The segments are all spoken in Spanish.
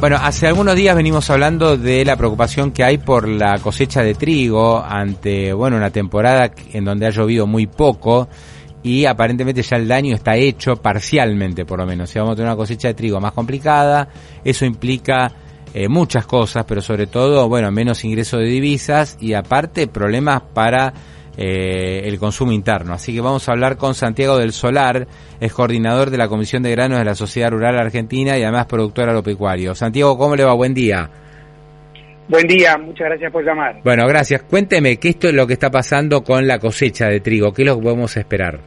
bueno, hace algunos días venimos hablando de la preocupación que hay por la cosecha de trigo ante, bueno, una temporada en donde ha llovido muy poco y aparentemente ya el daño está hecho parcialmente, por lo menos. Si vamos a tener una cosecha de trigo más complicada, eso implica eh, muchas cosas, pero sobre todo, bueno, menos ingreso de divisas y aparte problemas para eh, el consumo interno. Así que vamos a hablar con Santiago del Solar, es coordinador de la Comisión de Granos de la Sociedad Rural Argentina y además productor agropecuario. Santiago, ¿cómo le va? Buen día. Buen día, muchas gracias por llamar. Bueno, gracias. Cuénteme, ¿qué esto es lo que está pasando con la cosecha de trigo? ¿Qué es lo que podemos esperar?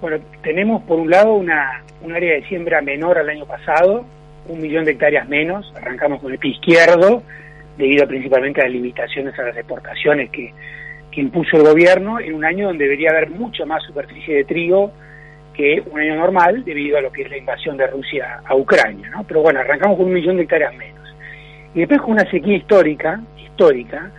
Bueno, tenemos por un lado una, un área de siembra menor al año pasado, un millón de hectáreas menos, arrancamos con el pie izquierdo, debido principalmente a las limitaciones a las exportaciones que, que impuso el gobierno en un año donde debería haber mucha más superficie de trigo que un año normal debido a lo que es la invasión de Rusia a Ucrania, ¿no? Pero bueno, arrancamos con un millón de hectáreas menos. Y después con una sequía histórica, histórica,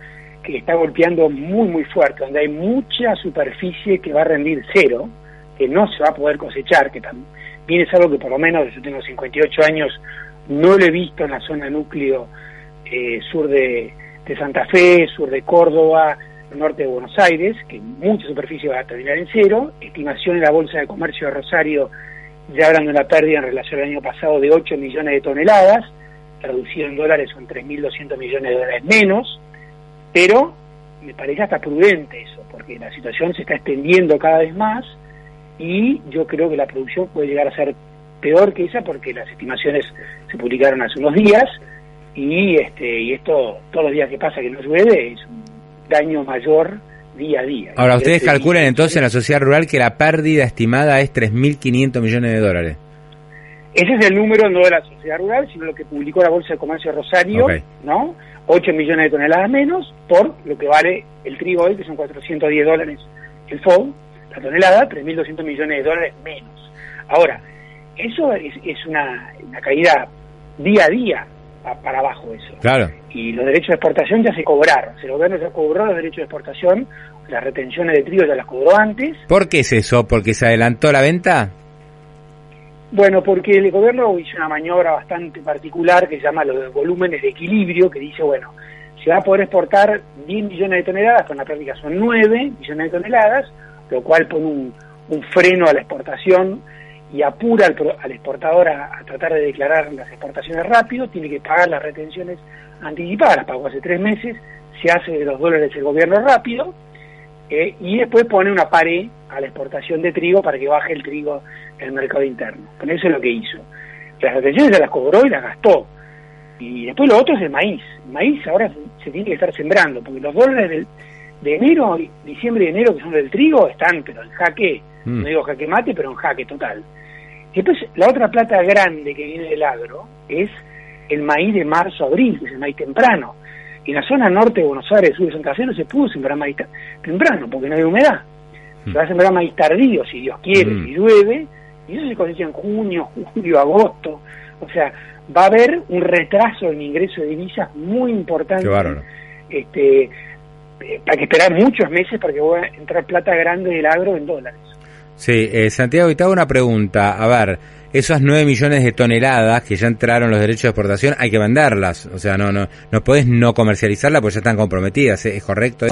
que está golpeando muy muy fuerte, donde hay mucha superficie que va a rendir cero, que no se va a poder cosechar, que también es algo que por lo menos yo tengo 58 años, no lo he visto en la zona núcleo eh, sur de, de Santa Fe, sur de Córdoba, norte de Buenos Aires, que mucha superficie va a terminar en cero, estimación en la Bolsa de Comercio de Rosario ya hablando de una pérdida en relación al año pasado de 8 millones de toneladas, traducido en dólares son 3.200 millones de dólares menos, pero me parece hasta prudente eso, porque la situación se está extendiendo cada vez más y yo creo que la producción puede llegar a ser peor que esa porque las estimaciones se publicaron hace unos días y este y esto todos los días que pasa que no llueve es un daño mayor día a día. Ahora, ustedes calculan entonces en la sociedad rural que la pérdida estimada es 3.500 millones de dólares. Ese es el número no de la sociedad rural, sino lo que publicó la Bolsa de Comercio de Rosario, ¿no? 8 millones de toneladas menos por lo que vale el trigo hoy, que son 410 dólares el FOB, la tonelada, 3.200 millones de dólares menos. Ahora, eso es, es una, una caída día a día para abajo eso. Claro. Y los derechos de exportación ya se cobraron. El gobierno ya cobró los derechos de exportación, las retenciones de trigo ya las cobró antes. ¿Por qué es eso? ¿Porque se adelantó la venta? Bueno, porque el gobierno hizo una maniobra bastante particular que se llama los volúmenes de equilibrio, que dice, bueno, se va a poder exportar 10 millones de toneladas, con la práctica son 9 millones de toneladas, lo cual pone un, un freno a la exportación y apura al, exportador a, tratar de declarar las exportaciones rápido, tiene que pagar las retenciones anticipadas, pagó hace tres meses, se hace de los dólares el gobierno rápido, eh, y después pone una pared a la exportación de trigo para que baje el trigo en el mercado interno. Pero eso es lo que hizo. Las retenciones se las cobró y las gastó. Y después lo otro es el maíz. El maíz ahora se tiene que estar sembrando, porque los dólares de enero, diciembre y enero, que son del trigo, están pero en jaque, mm. no digo jaque mate, pero en jaque total. Y después, la otra plata grande que viene del agro es el maíz de marzo-abril, que es el maíz temprano. Y en la zona norte de Buenos Aires, sur de Santa Fe, no se pudo sembrar maíz temprano, porque no hay humedad. Se va a sembrar maíz tardío, si Dios quiere, mm. si llueve, y eso se cosecha en junio, julio, agosto. O sea, va a haber un retraso en ingreso de divisas muy importante. Este, eh, para que esperar muchos meses para que a entrar plata grande del agro en dólares. Sí, eh, Santiago, y te hago una pregunta. A ver, esas 9 millones de toneladas que ya entraron los derechos de exportación, hay que venderlas. O sea, no no no puedes no comercializarlas porque ya están comprometidas. ¿Es correcto?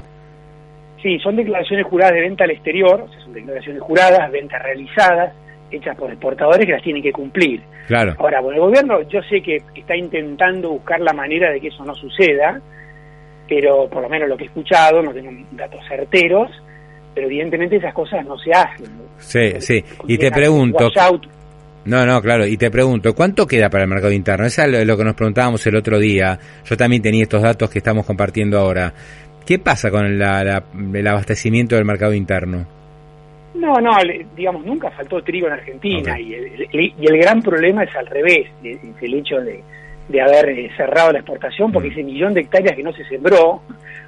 Sí, son declaraciones juradas de venta al exterior, o sea, son declaraciones juradas, ventas realizadas, hechas por exportadores que las tienen que cumplir. Claro. Ahora, bueno, el gobierno yo sé que está intentando buscar la manera de que eso no suceda, pero por lo menos lo que he escuchado, no tengo datos certeros, pero evidentemente esas cosas no se hacen. Sí, sí. Y te pregunto... No, no, claro. Y te pregunto, ¿cuánto queda para el mercado interno? Eso es lo que nos preguntábamos el otro día. Yo también tenía estos datos que estamos compartiendo ahora. ¿Qué pasa con el abastecimiento del mercado interno? No, no, digamos, nunca faltó trigo en Argentina y, el, y el gran problema es al revés, es el hecho de, de haber eh, cerrado la exportación porque mm. ese millón de hectáreas que no se sembró,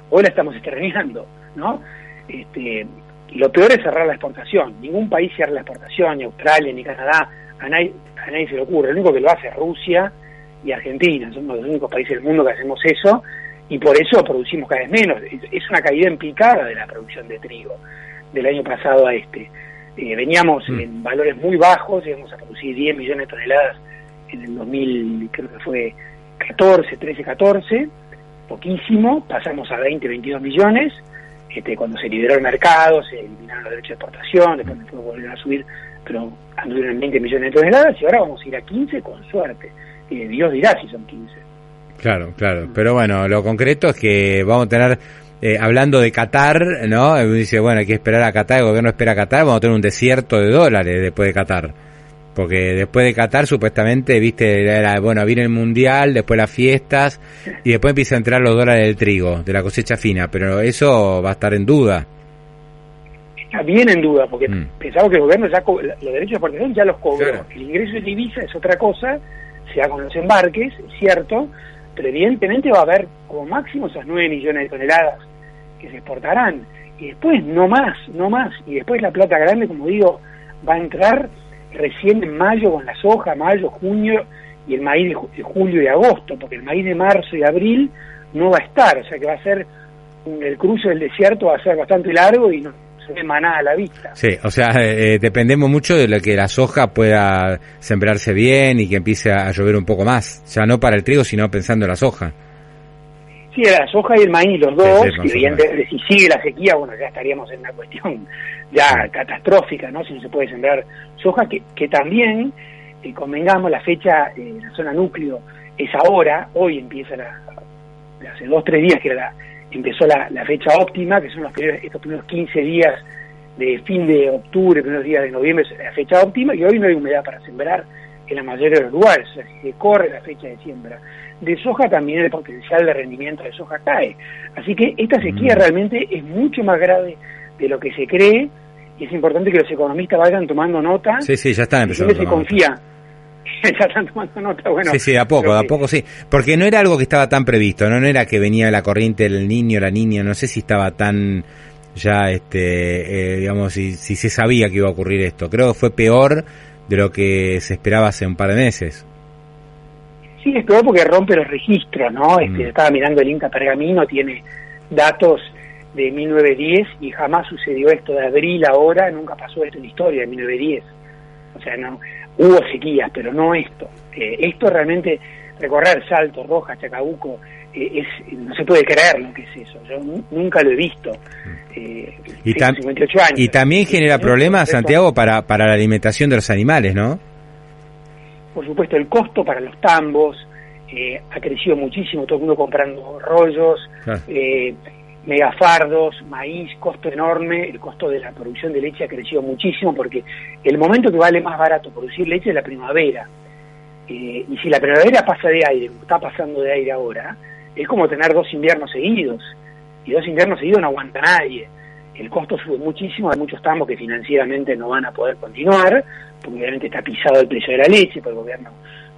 hoy la estamos extrañando, ¿no? Este, lo peor es cerrar la exportación. Ningún país cierra la exportación, ni Australia, ni Canadá, a nadie, a nadie se le ocurre. El único que lo hace es Rusia y Argentina, somos los únicos países del mundo que hacemos eso y por eso producimos cada vez menos. Es una caída en picada de la producción de trigo del año pasado a este. Eh, veníamos mm. en valores muy bajos, llegamos a producir 10 millones de toneladas en el 2000, creo que fue 14, 13, 14, poquísimo, pasamos a 20, 22 millones, este, cuando se liberó el mercado, se eliminaron los derechos de exportación, después me volver a subir, pero anduvieron en 20 millones de toneladas y ahora vamos a ir a 15 con suerte. Eh, Dios dirá si son 15. Claro, claro. Pero bueno, lo concreto es que vamos a tener, eh, hablando de Qatar, ¿no? Dice, bueno, hay que esperar a Qatar, el gobierno espera a Qatar, vamos a tener un desierto de dólares después de Qatar. Porque después de Qatar, supuestamente, viste, era, bueno, viene el mundial, después las fiestas, y después empieza a entrar los dólares del trigo, de la cosecha fina. Pero eso va a estar en duda. Está bien en duda, porque mm. pensamos que el gobierno ya, los derechos de exportación ya los cobró. El ingreso de divisa es otra cosa, se da con los embarques, es cierto, pero evidentemente va a haber como máximo esas 9 millones de toneladas que se exportarán. Y después no más, no más. Y después la plata grande, como digo, va a entrar recién en mayo con la soja, mayo, junio y el maíz de, julio y agosto, porque el maíz de marzo y abril no va a estar, o sea que va a ser el cruce del desierto va a ser bastante largo y no se ve nada a la vista. Sí, o sea, eh, dependemos mucho de lo que la soja pueda sembrarse bien y que empiece a llover un poco más, ya no para el trigo, sino pensando en la soja. Sí, la soja y el maíz, los dos, y evidentemente si sigue la sequía, bueno, ya estaríamos en una cuestión ya catastrófica, ¿no? Si no se puede sembrar soja, que, que también, eh, convengamos, la fecha en la zona núcleo es ahora, hoy empieza la, hace dos, tres días que la, empezó la, la, fecha óptima, que son los primeros, estos primeros 15 días de fin de octubre, primeros días de noviembre, es la fecha óptima, y hoy no hay humedad para sembrar en la mayoría de los lugares, o sea, se corre la fecha de siembra. De soja también el potencial de rendimiento de soja cae. Así que esta sequía mm. realmente es mucho más grave de lo que se cree y es importante que los economistas vayan tomando nota. Sí, sí, ya están empezando. se confía. ya están tomando nota, bueno. Sí, sí, a poco, a poco sí. Porque no era algo que estaba tan previsto, ¿no? No era que venía la corriente del niño, la niña, no sé si estaba tan ya, este, eh, digamos, si, si se sabía que iba a ocurrir esto. Creo que fue peor de lo que se esperaba hace un par de meses. Sí, es peor porque rompe los registros, ¿no? Este, mm. Estaba mirando el Inca Pergamino, tiene datos de 1910 y jamás sucedió esto de abril ahora, nunca pasó esto en la historia de 1910. O sea, no hubo sequías, pero no esto. Eh, esto realmente, recorrer Salto, Rojas, Chacabuco, es, no se puede creer lo que es eso. Yo nunca lo he visto. Eh, y, y también genera problemas, Santiago, para, para la alimentación de los animales, ¿no? Por supuesto, el costo para los tambos eh, ha crecido muchísimo, todo el mundo comprando rollos, eh, megafardos, maíz, costo enorme, el costo de la producción de leche ha crecido muchísimo porque el momento que vale más barato producir leche es la primavera. y si la primavera pasa de aire, está pasando de aire ahora, es como tener dos inviernos seguidos. Y dos inviernos seguidos no aguanta nadie. El costo sube muchísimo, hay muchos tambos que financieramente no van a poder continuar, porque obviamente está pisado el precio de la leche, porque el gobierno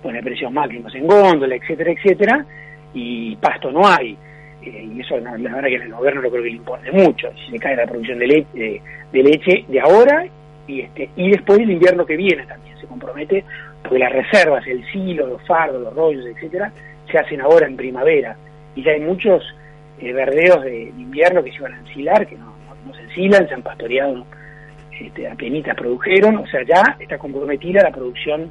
pone precios máximos en góndola, etcétera, etcétera, y pasto no hay. Eh, y eso la verdad que el gobierno no creo que le importe mucho, si se cae la producción de, leche, de leche de ahora y este y después del invierno que viene también se compromete, porque las reservas, el silo, los fardos, los rollos, etcétera, se hacen ahora en primavera. Y ya hay muchos eh, verdeos de, invierno que se iban a ensilar, que no, no, se ensilan, se han pastoreado, este, apenas produjeron, o sea, ya está comprometida la producción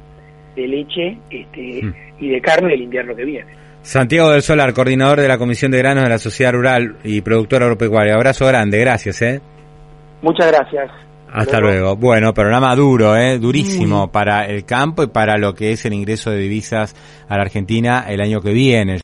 de leche este, mm. y de carne del invierno que viene. Santiago del Solar, coordinador de la Comisión de Granos de la Sociedad Rural y productor agropecuario. Abrazo grande, gracias. ¿eh? Muchas gracias. Hasta luego. Bueno, programa duro, ¿eh? durísimo para el campo y para lo que es el ingreso de divisas a la Argentina el año que viene.